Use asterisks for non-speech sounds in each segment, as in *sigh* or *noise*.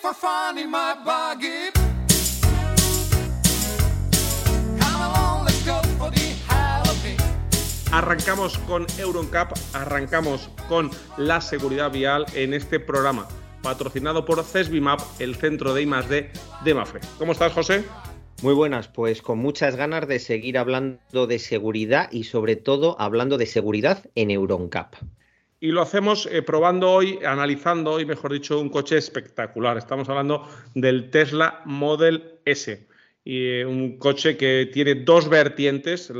for fun in my buggy. Arrancamos con Euroncap, arrancamos con la seguridad vial en este programa, patrocinado por CESBIMAP, el centro de I+D de Mafre. ¿Cómo estás, José? Muy buenas, pues con muchas ganas de seguir hablando de seguridad y sobre todo hablando de seguridad en Euroncap. Y lo hacemos eh, probando hoy, analizando hoy, mejor dicho, un coche espectacular. Estamos hablando del Tesla Model S. Y, eh, un coche que tiene dos vertientes,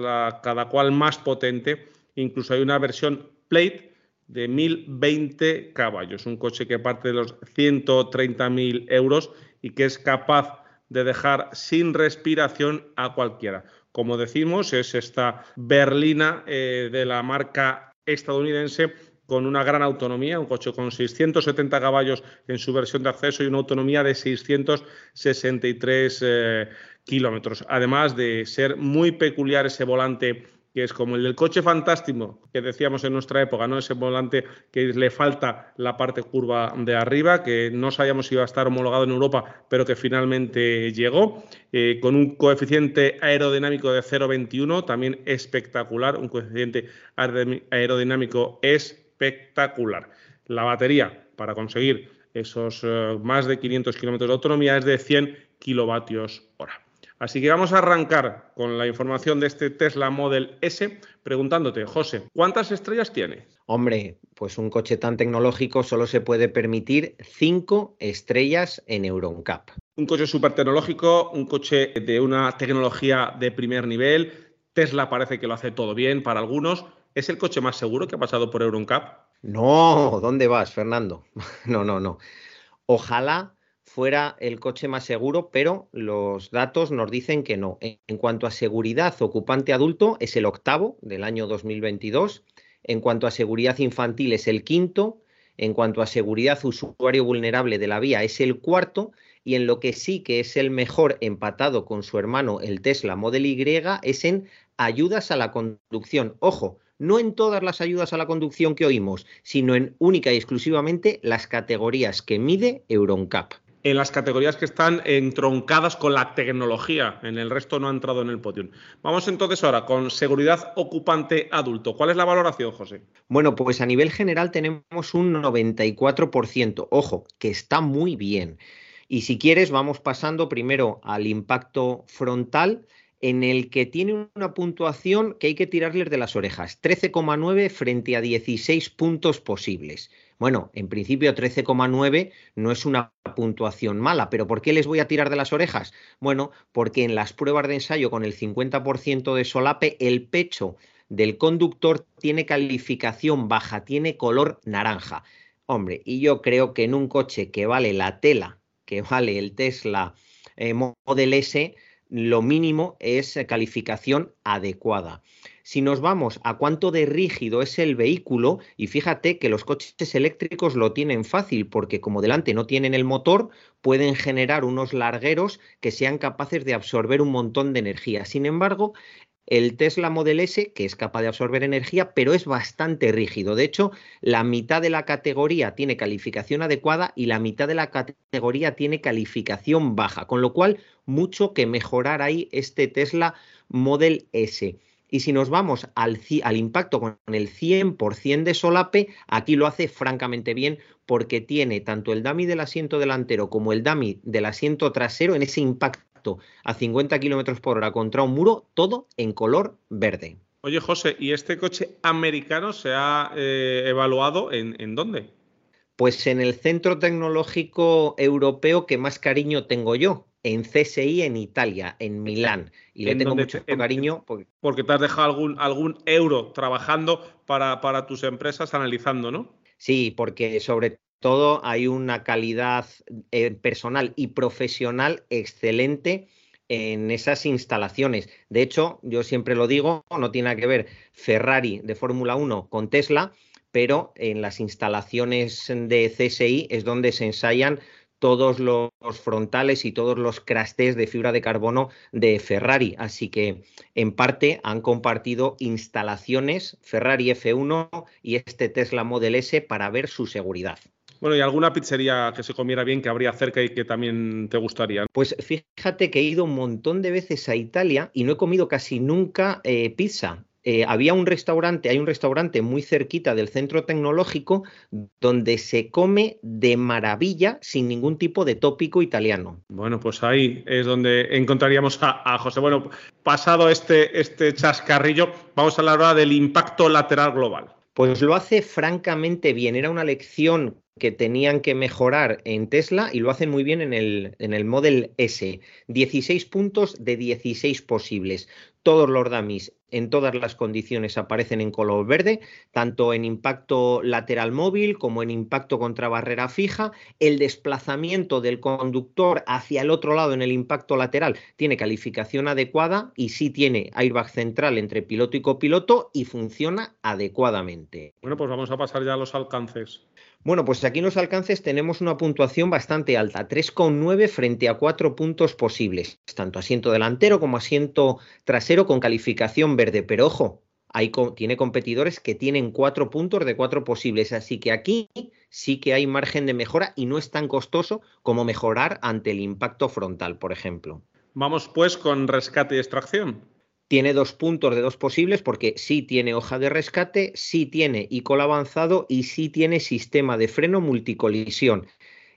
cada cual más potente. Incluso hay una versión Plate de 1020 caballos. Un coche que parte de los 130.000 euros y que es capaz de dejar sin respiración a cualquiera. Como decimos, es esta berlina eh, de la marca estadounidense con una gran autonomía, un coche con 670 caballos en su versión de acceso y una autonomía de 663 eh, kilómetros. Además de ser muy peculiar ese volante que es como el del coche fantástico que decíamos en nuestra época, ¿no? Ese volante que le falta la parte curva de arriba, que no sabíamos si iba a estar homologado en Europa, pero que finalmente llegó, eh, con un coeficiente aerodinámico de 0,21, también espectacular, un coeficiente aerodinámico espectacular. La batería para conseguir esos eh, más de 500 kilómetros de autonomía es de 100 kilovatios hora. Así que vamos a arrancar con la información de este Tesla Model S preguntándote, José, ¿cuántas estrellas tiene? Hombre, pues un coche tan tecnológico solo se puede permitir cinco estrellas en EuronCap. Un coche súper tecnológico, un coche de una tecnología de primer nivel. Tesla parece que lo hace todo bien para algunos. ¿Es el coche más seguro que ha pasado por EuronCap? No, ¿dónde vas, Fernando? *laughs* no, no, no. Ojalá fuera el coche más seguro, pero los datos nos dicen que no. En cuanto a seguridad ocupante adulto, es el octavo del año 2022. En cuanto a seguridad infantil, es el quinto. En cuanto a seguridad usuario vulnerable de la vía, es el cuarto. Y en lo que sí que es el mejor empatado con su hermano, el Tesla Model Y, es en ayudas a la conducción. Ojo, no en todas las ayudas a la conducción que oímos, sino en única y exclusivamente las categorías que mide Euroncap en las categorías que están entroncadas con la tecnología. En el resto no ha entrado en el podium. Vamos entonces ahora con seguridad ocupante adulto. ¿Cuál es la valoración, José? Bueno, pues a nivel general tenemos un 94%. Ojo, que está muy bien. Y si quieres, vamos pasando primero al impacto frontal en el que tiene una puntuación que hay que tirarles de las orejas, 13,9 frente a 16 puntos posibles. Bueno, en principio 13,9 no es una puntuación mala, pero ¿por qué les voy a tirar de las orejas? Bueno, porque en las pruebas de ensayo con el 50% de solape, el pecho del conductor tiene calificación baja, tiene color naranja. Hombre, y yo creo que en un coche que vale la tela, que vale el Tesla eh, Model S, lo mínimo es calificación adecuada. Si nos vamos a cuánto de rígido es el vehículo, y fíjate que los coches eléctricos lo tienen fácil, porque como delante no tienen el motor, pueden generar unos largueros que sean capaces de absorber un montón de energía. Sin embargo, el Tesla Model S, que es capaz de absorber energía, pero es bastante rígido. De hecho, la mitad de la categoría tiene calificación adecuada y la mitad de la categoría tiene calificación baja, con lo cual mucho que mejorar ahí este Tesla Model S. Y si nos vamos al, impacto con el 100% de solape, aquí lo hace francamente bien porque tiene tanto el dummy del asiento delantero como el dummy del asiento trasero en ese impacto a 50 km por hora contra un muro, todo en color verde. Oye, José, ¿y este coche americano se ha eh, evaluado en, en dónde? Pues en el Centro Tecnológico Europeo que más cariño tengo yo, en CSI en Italia, en Milán. Y le tengo mucho cariño. Porque... te has dejado algún, algún euro trabajando para, para tus empresas analizando, ¿no? Sí, porque sobre todo hay una calidad eh, personal y profesional excelente en esas instalaciones. De hecho, yo siempre lo digo, no tiene que ver Ferrari de Fórmula 1 con Tesla, pero en las instalaciones de CSI es donde se ensayan todos los frontales y todos los crastés de fibra de carbono de Ferrari. Así que en parte han compartido instalaciones Ferrari F1 y este Tesla Model S para ver su seguridad. Bueno, ¿y alguna pizzería que se comiera bien que habría cerca y que también te gustaría? Pues fíjate que he ido un montón de veces a Italia y no he comido casi nunca eh, pizza. Eh, había un restaurante, hay un restaurante muy cerquita del centro tecnológico donde se come de maravilla sin ningún tipo de tópico italiano. Bueno, pues ahí es donde encontraríamos a, José. Bueno, pasado este, este chascarrillo, vamos a hablar ahora del impacto lateral global. Pues lo hace francamente bien. Era una lección que tenían que mejorar en Tesla y lo hacen muy bien en el, en el Model S. 16 puntos de 16 posibles. Todos los dummies en todas las condiciones aparecen en color verde, tanto en impacto lateral móvil como en impacto contra barrera fija. El desplazamiento del conductor hacia el otro lado en el impacto lateral tiene calificación adecuada y sí tiene airbag central entre piloto y copiloto y funciona adecuadamente. Bueno, pues vamos a pasar ya a los alcances. Bueno, pues aquí en los alcances tenemos una puntuación bastante alta, 3,9 frente a 4 puntos posibles, tanto asiento delantero como asiento trasero con calificación verde. Pero ojo, hay, tiene competidores que tienen 4 puntos de 4 posibles, así que aquí sí que hay margen de mejora y no es tan costoso como mejorar ante el impacto frontal, por ejemplo. Vamos pues con rescate y extracción. Tiene dos puntos de dos posibles porque sí tiene hoja de rescate, sí tiene ICOL avanzado y sí tiene sistema de freno multicolisión.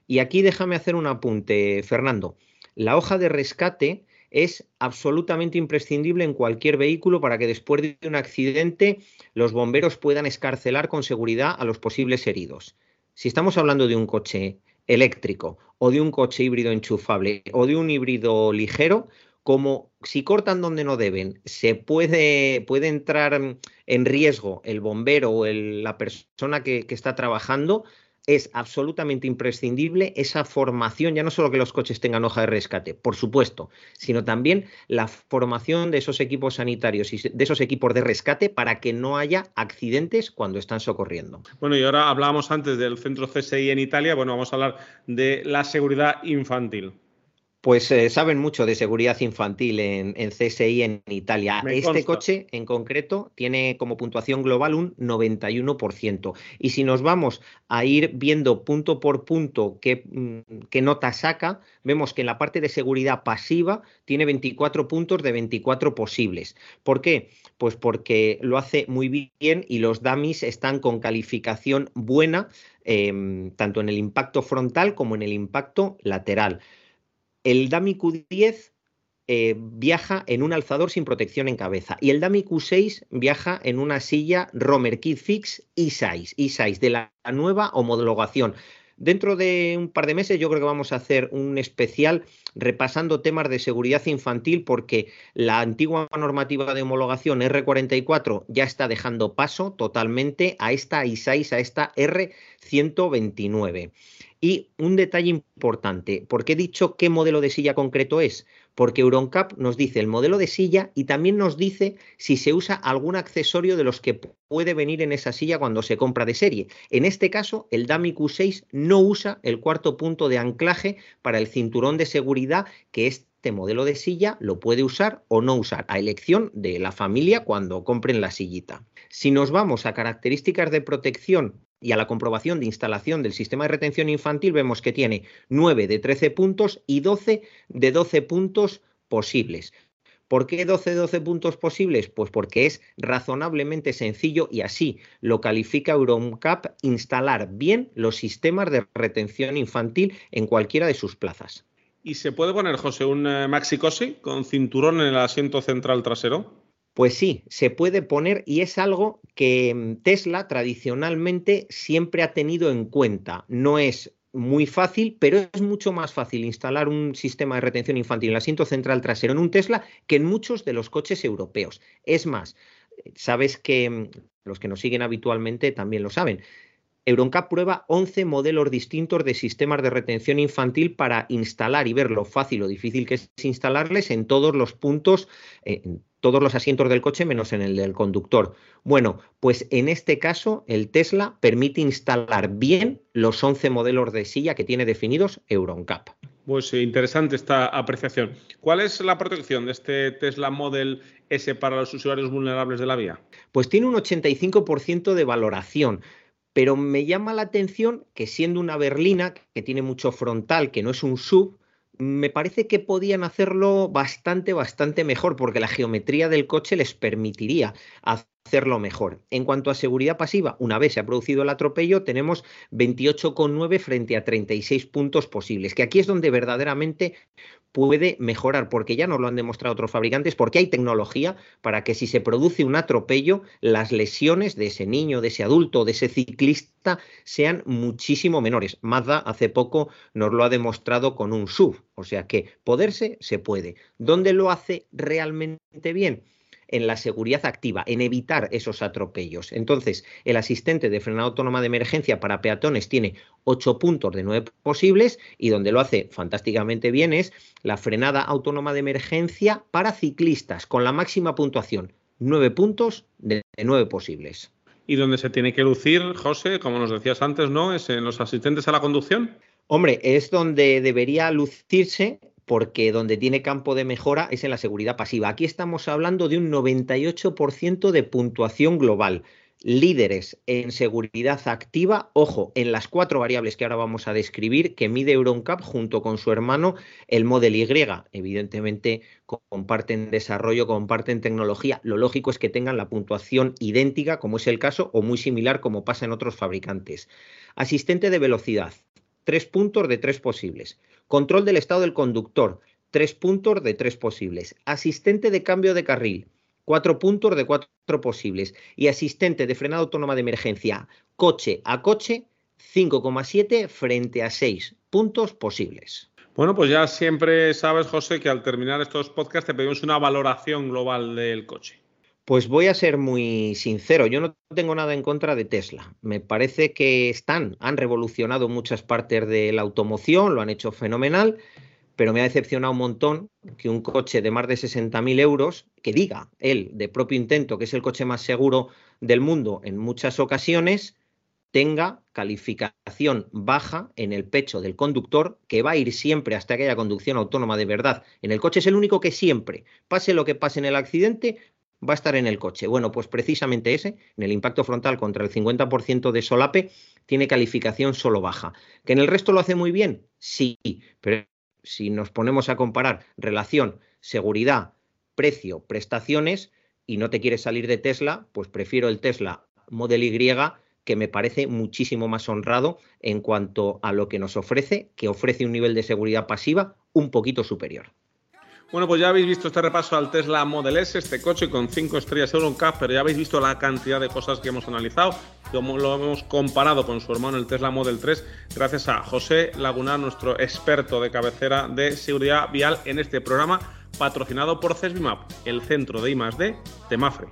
Y aquí déjame hacer un apunte, Fernando. La hoja de rescate es absolutamente imprescindible en cualquier vehículo para que después de un accidente los bomberos puedan escarcelar con seguridad a los posibles heridos. Si estamos hablando de un coche eléctrico o de un coche híbrido enchufable o de un híbrido ligero, como si cortan donde no deben, se puede, puede entrar en riesgo el bombero o la persona que, que, está trabajando, es absolutamente imprescindible esa formación, ya no solo que los coches tengan hoja de rescate, por supuesto, sino también la formación de esos equipos sanitarios y de esos equipos de rescate para que no haya accidentes cuando están socorriendo. Bueno, y ahora hablábamos antes del centro CSI en Italia, bueno, vamos a hablar de la seguridad infantil. Pues eh, saben mucho de seguridad infantil en, CSI en Italia. este coche en concreto tiene como puntuación global un 91%. Y si nos vamos a ir viendo punto por punto qué, mm, qué nota saca, vemos que en la parte de seguridad pasiva tiene 24 puntos de 24 posibles. ¿Por qué? Pues porque lo hace muy bien y los dummies están con calificación buena, em, tanto en el impacto frontal como en el impacto lateral. El Dami Q10 eh, viaja en un alzador sin protección en cabeza y el Dami Q6 viaja en una silla Romer Kit Fix E6, E6 de la nueva homologación. Dentro de un par de meses yo creo que vamos a hacer un especial repasando temas de seguridad infantil porque la antigua normativa de homologación R44 ya está dejando paso totalmente a esta I6, a esta R129. Y un detalle importante, ¿por qué he dicho qué modelo de silla concreto es? Porque Euroncap nos dice el modelo de silla y también nos dice si se usa algún accesorio de los que puede venir en esa silla cuando se compra de serie. En este caso, el Dami Q6 no usa el cuarto punto de anclaje para el cinturón de seguridad que este modelo de silla lo puede usar o no usar, a elección de la familia cuando compren la sillita. Si nos vamos a características de protección y a la comprobación de instalación del sistema de retención infantil vemos que tiene 9 de 13 puntos y 12 de 12 puntos posibles. ¿Por qué 12 de 12 puntos posibles? Pues porque es razonablemente sencillo y así lo califica Eurocap instalar bien los sistemas de retención infantil en cualquiera de sus plazas. ¿Y se puede poner, José, un eh, maxi cosi con cinturón en el asiento central trasero? Pues sí, se puede poner y es algo que mm, Tesla tradicionalmente siempre ha tenido en cuenta. No es muy fácil, pero es mucho más fácil instalar un sistema de retención infantil en el asiento central trasero en un Tesla que en muchos de los coches europeos. Es más, sabes que mm, los que nos siguen habitualmente también lo saben. Euroncap prueba 11 modelos distintos de sistemas de retención infantil para instalar y ver lo fácil o difícil que es instalarles en todos los puntos, eh, todos los asientos del coche menos en el del conductor. Bueno, pues en este caso el Tesla permite instalar bien los 11 modelos de silla que tiene definidos EuronCap. Pues interesante esta apreciación. ¿Cuál es la protección de este Tesla Model S para los usuarios vulnerables de la vía? Pues tiene un 85% de valoración pero me llama la atención que siendo una berlina que tiene mucho frontal, que no es un sub, me parece que podían hacerlo bastante, bastante mejor, porque la geometría del coche les permitiría hacerlo mejor. En cuanto a seguridad pasiva, una vez se ha producido el atropello, tenemos 28,9 frente a 36 puntos posibles, que aquí es donde verdaderamente puede mejorar, porque ya nos lo han demostrado otros fabricantes, porque hay tecnología para que si se produce un atropello, las lesiones de ese niño, de ese adulto, de ese ciclista sean muchísimo menores. Mazda hace poco nos lo ha demostrado con un SUV, o sea que poderse se puede. ¿Dónde lo hace realmente bien? En la seguridad activa, en evitar esos atropellos. Entonces, el asistente de frenada autónoma de emergencia para peatones tiene 8 puntos de 9 posibles y donde lo hace fantásticamente bien es la frenada autónoma de emergencia para ciclistas con la máxima puntuación, 9 puntos de 9 posibles. ¿Y donde se tiene que lucir, José, como nos decías antes, ¿no? ¿Es en los asistentes a la conducción? Hombre, es donde debería lucirse porque donde tiene campo de mejora es en la seguridad pasiva. Aquí estamos hablando de un 98% de puntuación global. Líderes en seguridad activa, ojo, en las cuatro variables que ahora vamos a describir, que mide EuronCap junto con su hermano, el Model Y. Evidentemente comparten desarrollo, comparten tecnología. Lo lógico es que tengan la puntuación idéntica, como es el caso, o muy similar, como pasa en otros fabricantes. Asistente de velocidad, tres puntos de tres posibles. Control del estado del conductor, tres puntos de tres posibles. Asistente de cambio de carril, cuatro puntos de cuatro posibles. Y asistente de frenada autónoma de emergencia, coche a coche, 5,7 frente a 6 puntos posibles. Bueno, pues ya siempre sabes, José, que al terminar estos podcasts te pedimos una valoración global del coche. Pues voy a ser muy sincero, yo no tengo nada en contra de Tesla. Me parece que están, han revolucionado muchas partes de la automoción, lo han hecho fenomenal, pero me ha decepcionado un montón que un coche de más de 60.000 euros, que diga él de propio intento que es el coche más seguro del mundo en muchas ocasiones, tenga calificación baja en el pecho del conductor, que va a ir siempre hasta que haya conducción autónoma de verdad. En el coche es el único que siempre, pase lo que pase en el accidente, va a estar en el coche. Bueno, pues precisamente ese, en el impacto frontal contra el 50% de solape, tiene calificación solo baja. ¿Que en el resto lo hace muy bien? Sí, pero si nos ponemos a comparar relación, seguridad, precio, prestaciones, y no te quieres salir de Tesla, pues prefiero el Tesla Model Y, que me parece muchísimo más honrado en cuanto a lo que nos ofrece, que ofrece un nivel de seguridad pasiva un poquito superior. Bueno, pues ya habéis visto este repaso al Tesla Model S, este coche con 5 estrellas Euroncap, pero ya habéis visto la cantidad de cosas que hemos analizado, como lo hemos comparado con su hermano el Tesla Model 3, gracias a José Lagunar, nuestro experto de cabecera de seguridad vial en este programa, patrocinado por CESBIMAP, el centro de I+D de Mafre.